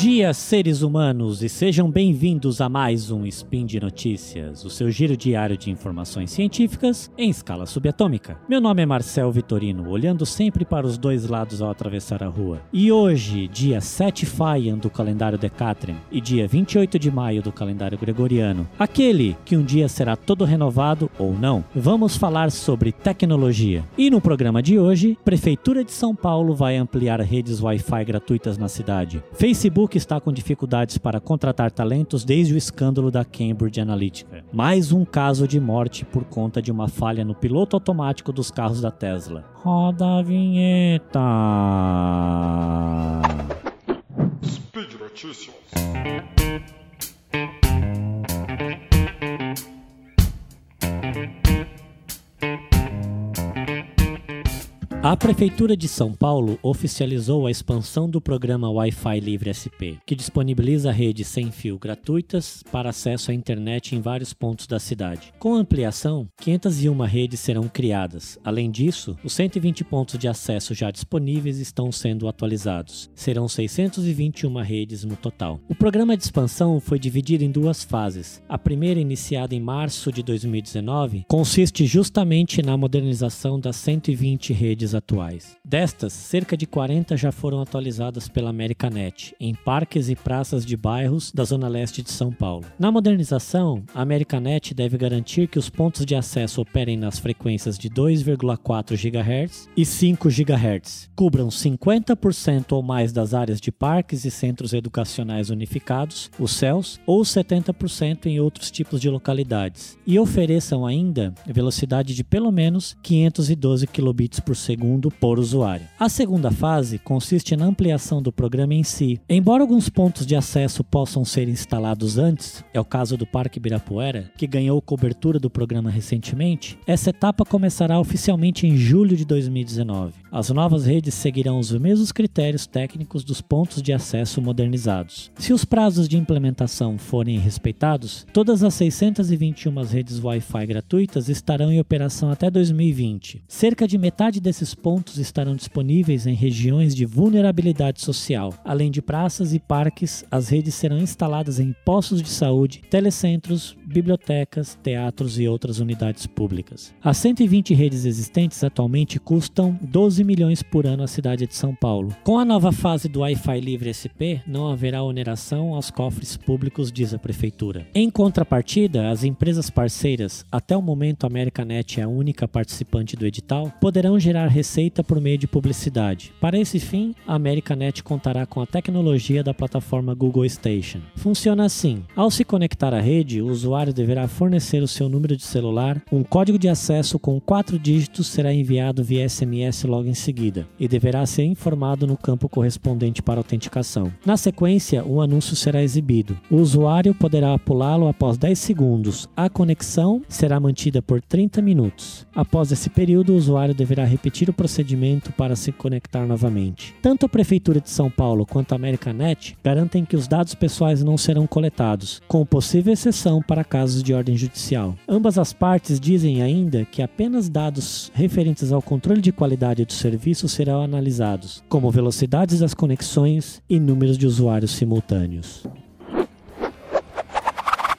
dia, seres humanos, e sejam bem-vindos a mais um Spin de Notícias, o seu giro diário de informações científicas em escala subatômica. Meu nome é Marcel Vitorino, olhando sempre para os dois lados ao atravessar a rua. E hoje, dia 7 Faian do calendário Decatrium e dia 28 de maio do calendário Gregoriano, aquele que um dia será todo renovado ou não, vamos falar sobre tecnologia. E no programa de hoje, Prefeitura de São Paulo vai ampliar redes Wi-Fi gratuitas na cidade. Facebook está com dificuldades para contratar talentos desde o escândalo da Cambridge Analytica. Mais um caso de morte por conta de uma falha no piloto automático dos carros da Tesla. Roda a vinheta. Speed Notícias. A Prefeitura de São Paulo oficializou a expansão do programa Wi-Fi Livre SP, que disponibiliza redes sem fio gratuitas para acesso à internet em vários pontos da cidade. Com a ampliação, 501 redes serão criadas. Além disso, os 120 pontos de acesso já disponíveis estão sendo atualizados. Serão 621 redes no total. O programa de expansão foi dividido em duas fases. A primeira, iniciada em março de 2019, consiste justamente na modernização das 120 redes atuais. Destas, cerca de 40 já foram atualizadas pela Americanet, em parques e praças de bairros da zona leste de São Paulo. Na modernização, a Americanet deve garantir que os pontos de acesso operem nas frequências de 2,4 GHz e 5 GHz, cubram 50% ou mais das áreas de parques e centros educacionais unificados, os CELS, ou 70% em outros tipos de localidades, e ofereçam ainda velocidade de pelo menos 512 kbps segundo por usuário. A segunda fase consiste na ampliação do programa em si. Embora alguns pontos de acesso possam ser instalados antes, é o caso do Parque Ibirapuera, que ganhou cobertura do programa recentemente, essa etapa começará oficialmente em julho de 2019. As novas redes seguirão os mesmos critérios técnicos dos pontos de acesso modernizados. Se os prazos de implementação forem respeitados, todas as 621 redes Wi-Fi gratuitas estarão em operação até 2020. Cerca de metade desses pontos estarão disponíveis em regiões de vulnerabilidade social. Além de praças e parques, as redes serão instaladas em postos de saúde, telecentros, bibliotecas, teatros e outras unidades públicas. As 120 redes existentes atualmente custam 12 milhões por ano à cidade de São Paulo. Com a nova fase do Wi-Fi Livre SP, não haverá oneração aos cofres públicos, diz a prefeitura. Em contrapartida, as empresas parceiras, até o momento a Americanet é a única participante do edital, poderão gerar receita por meio de publicidade. Para esse fim, a Americanet contará com a tecnologia da plataforma Google Station. Funciona assim: ao se conectar à rede, o usuário deverá fornecer o seu número de celular, um código de acesso com quatro dígitos será enviado via SMS logo em seguida e deverá ser informado no campo correspondente para autenticação. Na sequência, um anúncio será exibido. O usuário poderá pulá-lo após 10 segundos. A conexão será mantida por 30 minutos. Após esse período, o usuário deverá repetir o procedimento para se conectar novamente. Tanto a Prefeitura de São Paulo quanto a Americanet garantem que os dados pessoais não serão coletados, com possível exceção para casos de ordem judicial. Ambas as partes dizem ainda que apenas dados referentes ao controle de qualidade do serviço serão analisados, como velocidades das conexões e números de usuários simultâneos.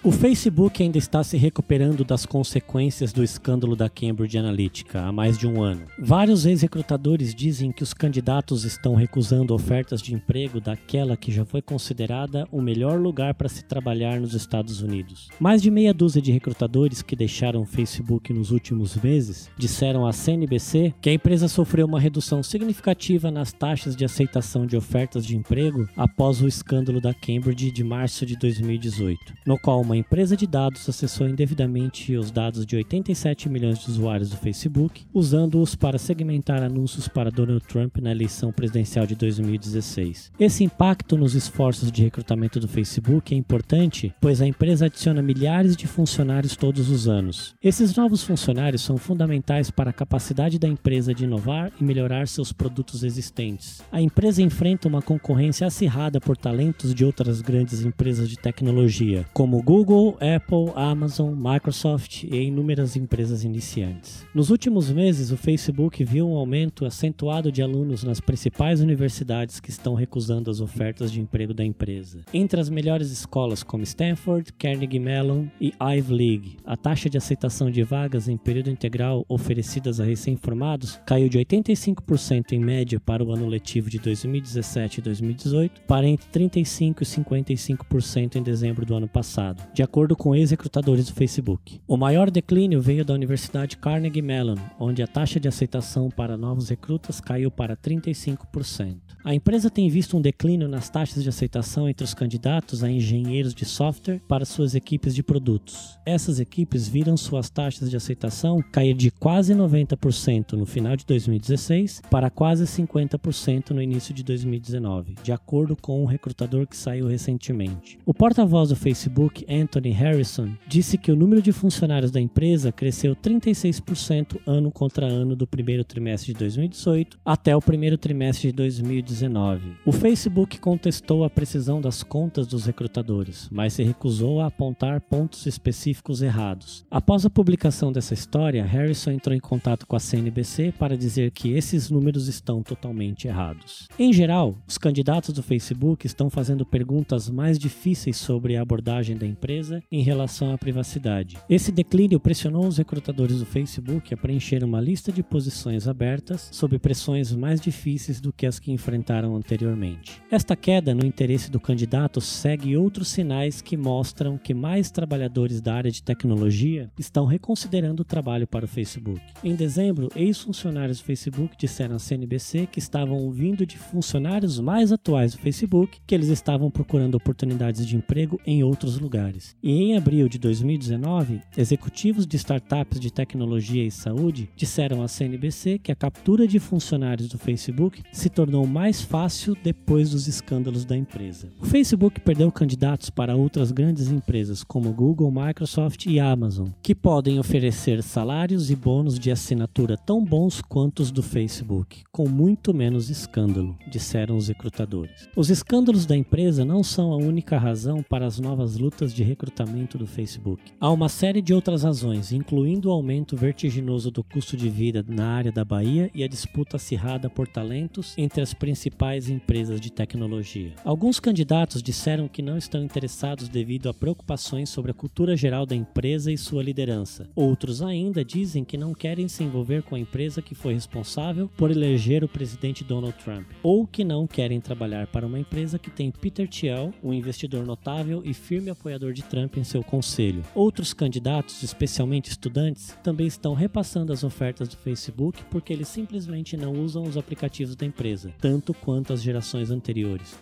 O Facebook ainda está se recuperando das consequências do escândalo da Cambridge Analytica há mais de um ano. Vários ex-recrutadores dizem que os candidatos estão recusando ofertas de emprego daquela que já foi considerada o melhor lugar para se trabalhar nos Estados Unidos. Mais de meia dúzia de recrutadores que deixaram o Facebook nos últimos meses disseram à CNBC que a empresa sofreu uma redução significativa nas taxas de aceitação de ofertas de emprego após o escândalo da Cambridge de março de 2018, no qual uma empresa de dados acessou indevidamente os dados de 87 milhões de usuários do Facebook, usando-os para segmentar anúncios para Donald Trump na eleição presidencial de 2016. Esse impacto nos esforços de recrutamento do Facebook é importante, pois a empresa adiciona milhares de funcionários todos os anos. Esses novos funcionários são fundamentais para a capacidade da empresa de inovar e melhorar seus produtos existentes. A empresa enfrenta uma concorrência acirrada por talentos de outras grandes empresas de tecnologia, como Google Google, Apple, Amazon, Microsoft e inúmeras empresas iniciantes. Nos últimos meses, o Facebook viu um aumento acentuado de alunos nas principais universidades que estão recusando as ofertas de emprego da empresa. Entre as melhores escolas como Stanford, Carnegie Mellon e Ivy League, a taxa de aceitação de vagas em período integral oferecidas a recém-formados caiu de 85% em média para o ano letivo de 2017 e 2018 para entre 35 e 55% em dezembro do ano passado, de acordo com ex-recrutadores do Facebook. O maior declínio veio da Universidade Carnegie Mellon, onde a taxa de aceitação para novos recrutas caiu para 35%. A empresa tem visto um declínio nas taxas de aceitação entre os candidatos a engenheiros de software para suas equipes de produtos. Essas equipes viram suas taxas de aceitação cair de quase 90% no final de 2016 para quase 50% no início de 2019, de acordo com um recrutador que saiu recentemente. O porta-voz do Facebook, Anthony Harrison, disse que o número de funcionários da empresa cresceu 36% ano contra ano do primeiro trimestre de 2018 até o primeiro trimestre de 2019. O Facebook contestou a precisão das contas dos recrutadores, mas se recusou a apontar pontos específicos errados. Após a publicação dessa história, Harrison entrou em contato com a CNBC para dizer que esses números estão totalmente errados. Em geral, os candidatos do Facebook estão fazendo perguntas mais difíceis sobre a abordagem da empresa em relação à privacidade. Esse declínio pressionou os recrutadores do Facebook a preencher uma lista de posições abertas sob pressões mais difíceis do que as que enfrentaram anteriormente. Esta queda no interesse do candidato segue outros sinais que mostram que mais trabalhadores da área de tecnologia estão reconsiderando o trabalho para o Facebook. Em dezembro, ex-funcionários do Facebook disseram à CNBC que estavam ouvindo de funcionários mais atuais do Facebook que eles estavam procurando oportunidades de emprego em outros lugares. E em abril de 2019, executivos de startups de tecnologia e saúde disseram à CNBC que a captura de funcionários do Facebook se tornou mais fácil depois dos escândalos da empresa. O Facebook perdeu candidatos para outras grandes empresas como Google, Microsoft e Amazon, que podem oferecer salários e bônus de assinatura tão bons quanto os do Facebook, com muito menos escândalo, disseram os recrutadores. Os escândalos da empresa não são a única razão para as novas lutas de recrutamento do Facebook. Há uma série de outras razões, incluindo o aumento vertiginoso do custo de vida na área da Bahia e a disputa acirrada por talentos entre as principais empresas de tecnologia. Alguns candidatos disseram que não estão interessados devido a preocupações sobre a cultura geral da empresa e sua liderança. Outros ainda dizem que não querem se envolver com a empresa que foi responsável por eleger o presidente Donald Trump, ou que não querem trabalhar para uma empresa que tem Peter Thiel, um investidor notável e firme apoiador de Trump em seu conselho. Outros candidatos, especialmente estudantes, também estão repassando as ofertas do Facebook porque eles simplesmente não usam os aplicativos da empresa, tanto quanto as gerações anteriores.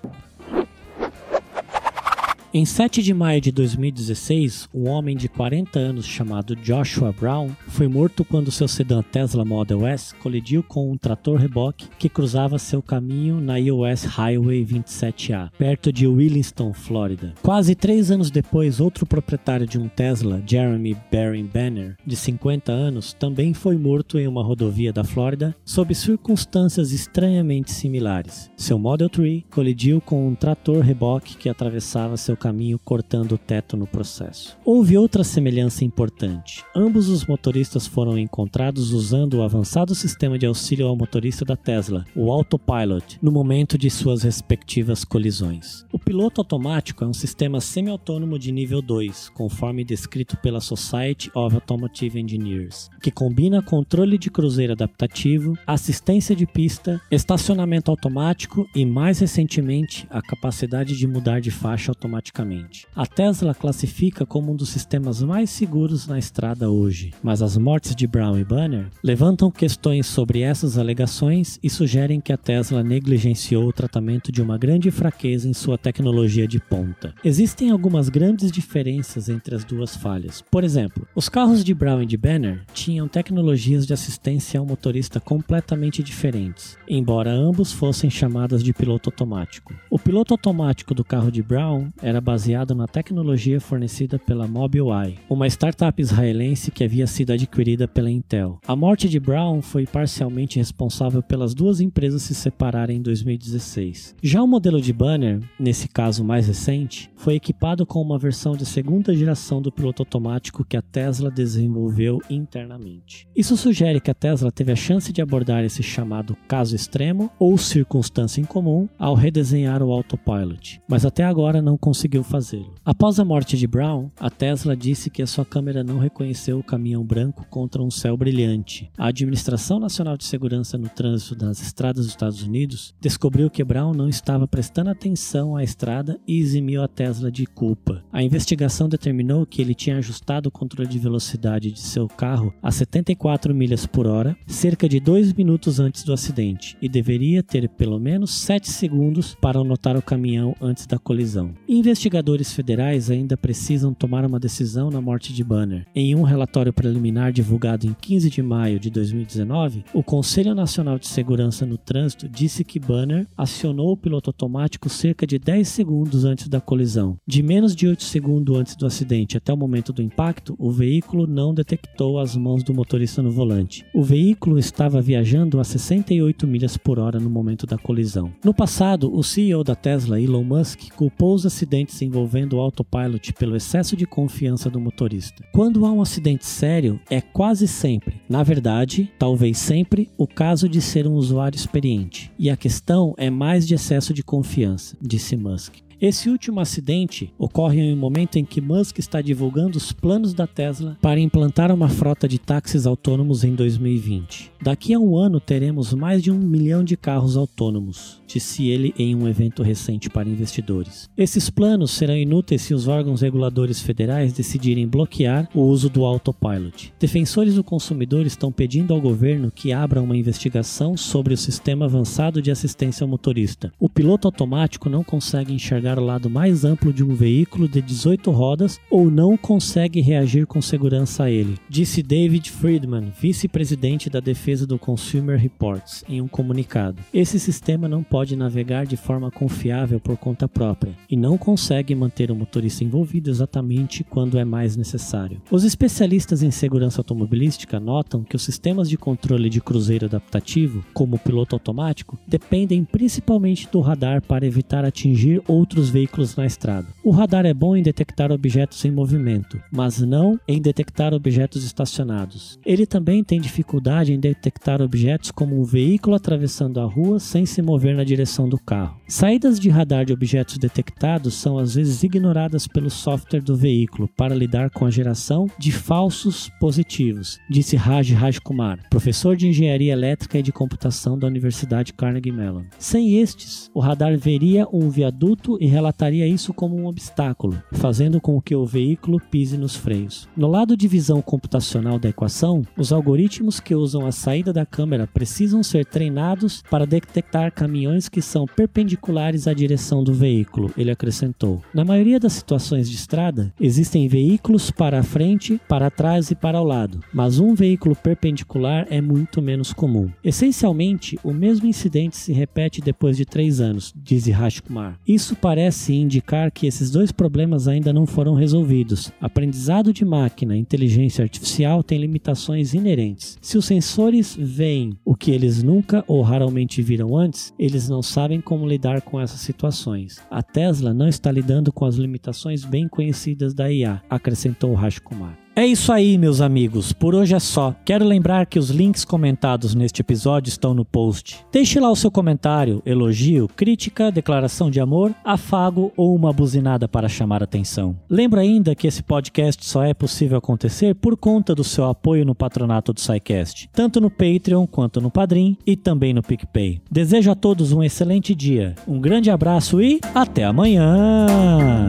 Em 7 de maio de 2016, um homem de 40 anos chamado Joshua Brown foi morto quando seu sedã Tesla Model S colidiu com um trator reboque que cruzava seu caminho na US Highway 27A, perto de Williston, Flórida. Quase três anos depois, outro proprietário de um Tesla, Jeremy Barry Banner, de 50 anos, também foi morto em uma rodovia da Flórida sob circunstâncias estranhamente similares. Seu Model 3 colidiu com um trator reboque que atravessava seu caminho cortando o teto no processo. Houve outra semelhança importante. Ambos os motoristas foram encontrados usando o avançado sistema de auxílio ao motorista da Tesla, o Autopilot, no momento de suas respectivas colisões. O piloto automático é um sistema semi-autônomo de nível 2, conforme descrito pela Society of Automotive Engineers, que combina controle de cruzeiro adaptativo, assistência de pista, estacionamento automático e, mais recentemente, a capacidade de mudar de faixa automaticamente automaticamente. A Tesla classifica como um dos sistemas mais seguros na estrada hoje, mas as mortes de Brown e Banner levantam questões sobre essas alegações e sugerem que a Tesla negligenciou o tratamento de uma grande fraqueza em sua tecnologia de ponta. Existem algumas grandes diferenças entre as duas falhas. Por exemplo, os carros de Brown e de Banner tinham tecnologias de assistência ao motorista completamente diferentes, embora ambos fossem chamadas de piloto automático. O piloto automático do carro de Brown era era baseado na tecnologia fornecida pela Mobileye, uma startup israelense que havia sido adquirida pela Intel. A morte de Brown foi parcialmente responsável pelas duas empresas se separarem em 2016. Já o modelo de banner, nesse caso mais recente, foi equipado com uma versão de segunda geração do piloto automático que a Tesla desenvolveu internamente. Isso sugere que a Tesla teve a chance de abordar esse chamado caso extremo ou circunstância incomum ao redesenhar o autopilot, mas até agora não conseguiu fazê-lo. Após a morte de Brown, a Tesla disse que a sua câmera não reconheceu o caminhão branco contra um céu brilhante. A Administração Nacional de Segurança no Trânsito das Estradas dos Estados Unidos descobriu que Brown não estava prestando atenção à estrada e eximiu a Tesla de culpa. A investigação determinou que ele tinha ajustado o controle de velocidade de seu carro a 74 milhas por hora, cerca de dois minutos antes do acidente, e deveria ter pelo menos 7 segundos para notar o caminhão antes da colisão. Investigadores federais ainda precisam tomar uma decisão na morte de Banner. Em um relatório preliminar divulgado em 15 de maio de 2019, o Conselho Nacional de Segurança no Trânsito disse que Banner acionou o piloto automático cerca de 10 segundos antes da colisão. De menos de 8 segundos antes do acidente até o momento do impacto, o veículo não detectou as mãos do motorista no volante. O veículo estava viajando a 68 milhas por hora no momento da colisão. No passado, o CEO da Tesla, Elon Musk, culpou os acidentes envolvendo o autopilot pelo excesso de confiança do motorista. Quando há um acidente sério, é quase sempre, na verdade, talvez sempre, o caso de ser um usuário experiente. E a questão é mais de excesso de confiança, disse Musk. Esse último acidente ocorre em um momento em que Musk está divulgando os planos da Tesla para implantar uma frota de táxis autônomos em 2020. Daqui a um ano teremos mais de um milhão de carros autônomos, disse ele em um evento recente para investidores. Esses planos serão inúteis se os órgãos reguladores federais decidirem bloquear o uso do autopilot. Defensores do consumidor estão pedindo ao governo que abra uma investigação sobre o sistema avançado de assistência ao motorista. O piloto automático não consegue enxergar o lado mais amplo de um veículo de 18 rodas ou não consegue reagir com segurança a ele, disse David Friedman, vice-presidente da defesa do Consumer Reports em um comunicado. Esse sistema não pode navegar de forma confiável por conta própria e não consegue manter o motorista envolvido exatamente quando é mais necessário. Os especialistas em segurança automobilística notam que os sistemas de controle de cruzeiro adaptativo, como o piloto automático, dependem principalmente do radar para evitar atingir outros veículos na estrada. O radar é bom em detectar objetos em movimento, mas não em detectar objetos estacionados. Ele também tem dificuldade em detectar objetos como um veículo atravessando a rua sem se mover na direção do carro. Saídas de radar de objetos detectados são às vezes ignoradas pelo software do veículo para lidar com a geração de falsos positivos, disse Raj Rajkumar, professor de engenharia elétrica e de computação da Universidade Carnegie Mellon. Sem estes, o radar veria um viaduto e relataria isso como um obstáculo, fazendo com que o veículo pise nos freios. No lado de visão computacional da equação, os algoritmos que usam as saída da câmera precisam ser treinados para detectar caminhões que são perpendiculares à direção do veículo, ele acrescentou. Na maioria das situações de estrada, existem veículos para a frente, para trás e para o lado, mas um veículo perpendicular é muito menos comum. Essencialmente, o mesmo incidente se repete depois de três anos, diz Rashkumar. Isso parece indicar que esses dois problemas ainda não foram resolvidos. Aprendizado de máquina e inteligência artificial têm limitações inerentes. Se os sensores veem o que eles nunca ou raramente viram antes, eles não sabem como lidar com essas situações. A Tesla não está lidando com as limitações bem conhecidas da IA, acrescentou Rajkumar. É isso aí, meus amigos. Por hoje é só. Quero lembrar que os links comentados neste episódio estão no post. Deixe lá o seu comentário, elogio, crítica, declaração de amor, afago ou uma buzinada para chamar atenção. Lembro ainda que esse podcast só é possível acontecer por conta do seu apoio no patronato do SciCast, tanto no Patreon quanto no Padrim e também no PicPay. Desejo a todos um excelente dia, um grande abraço e até amanhã!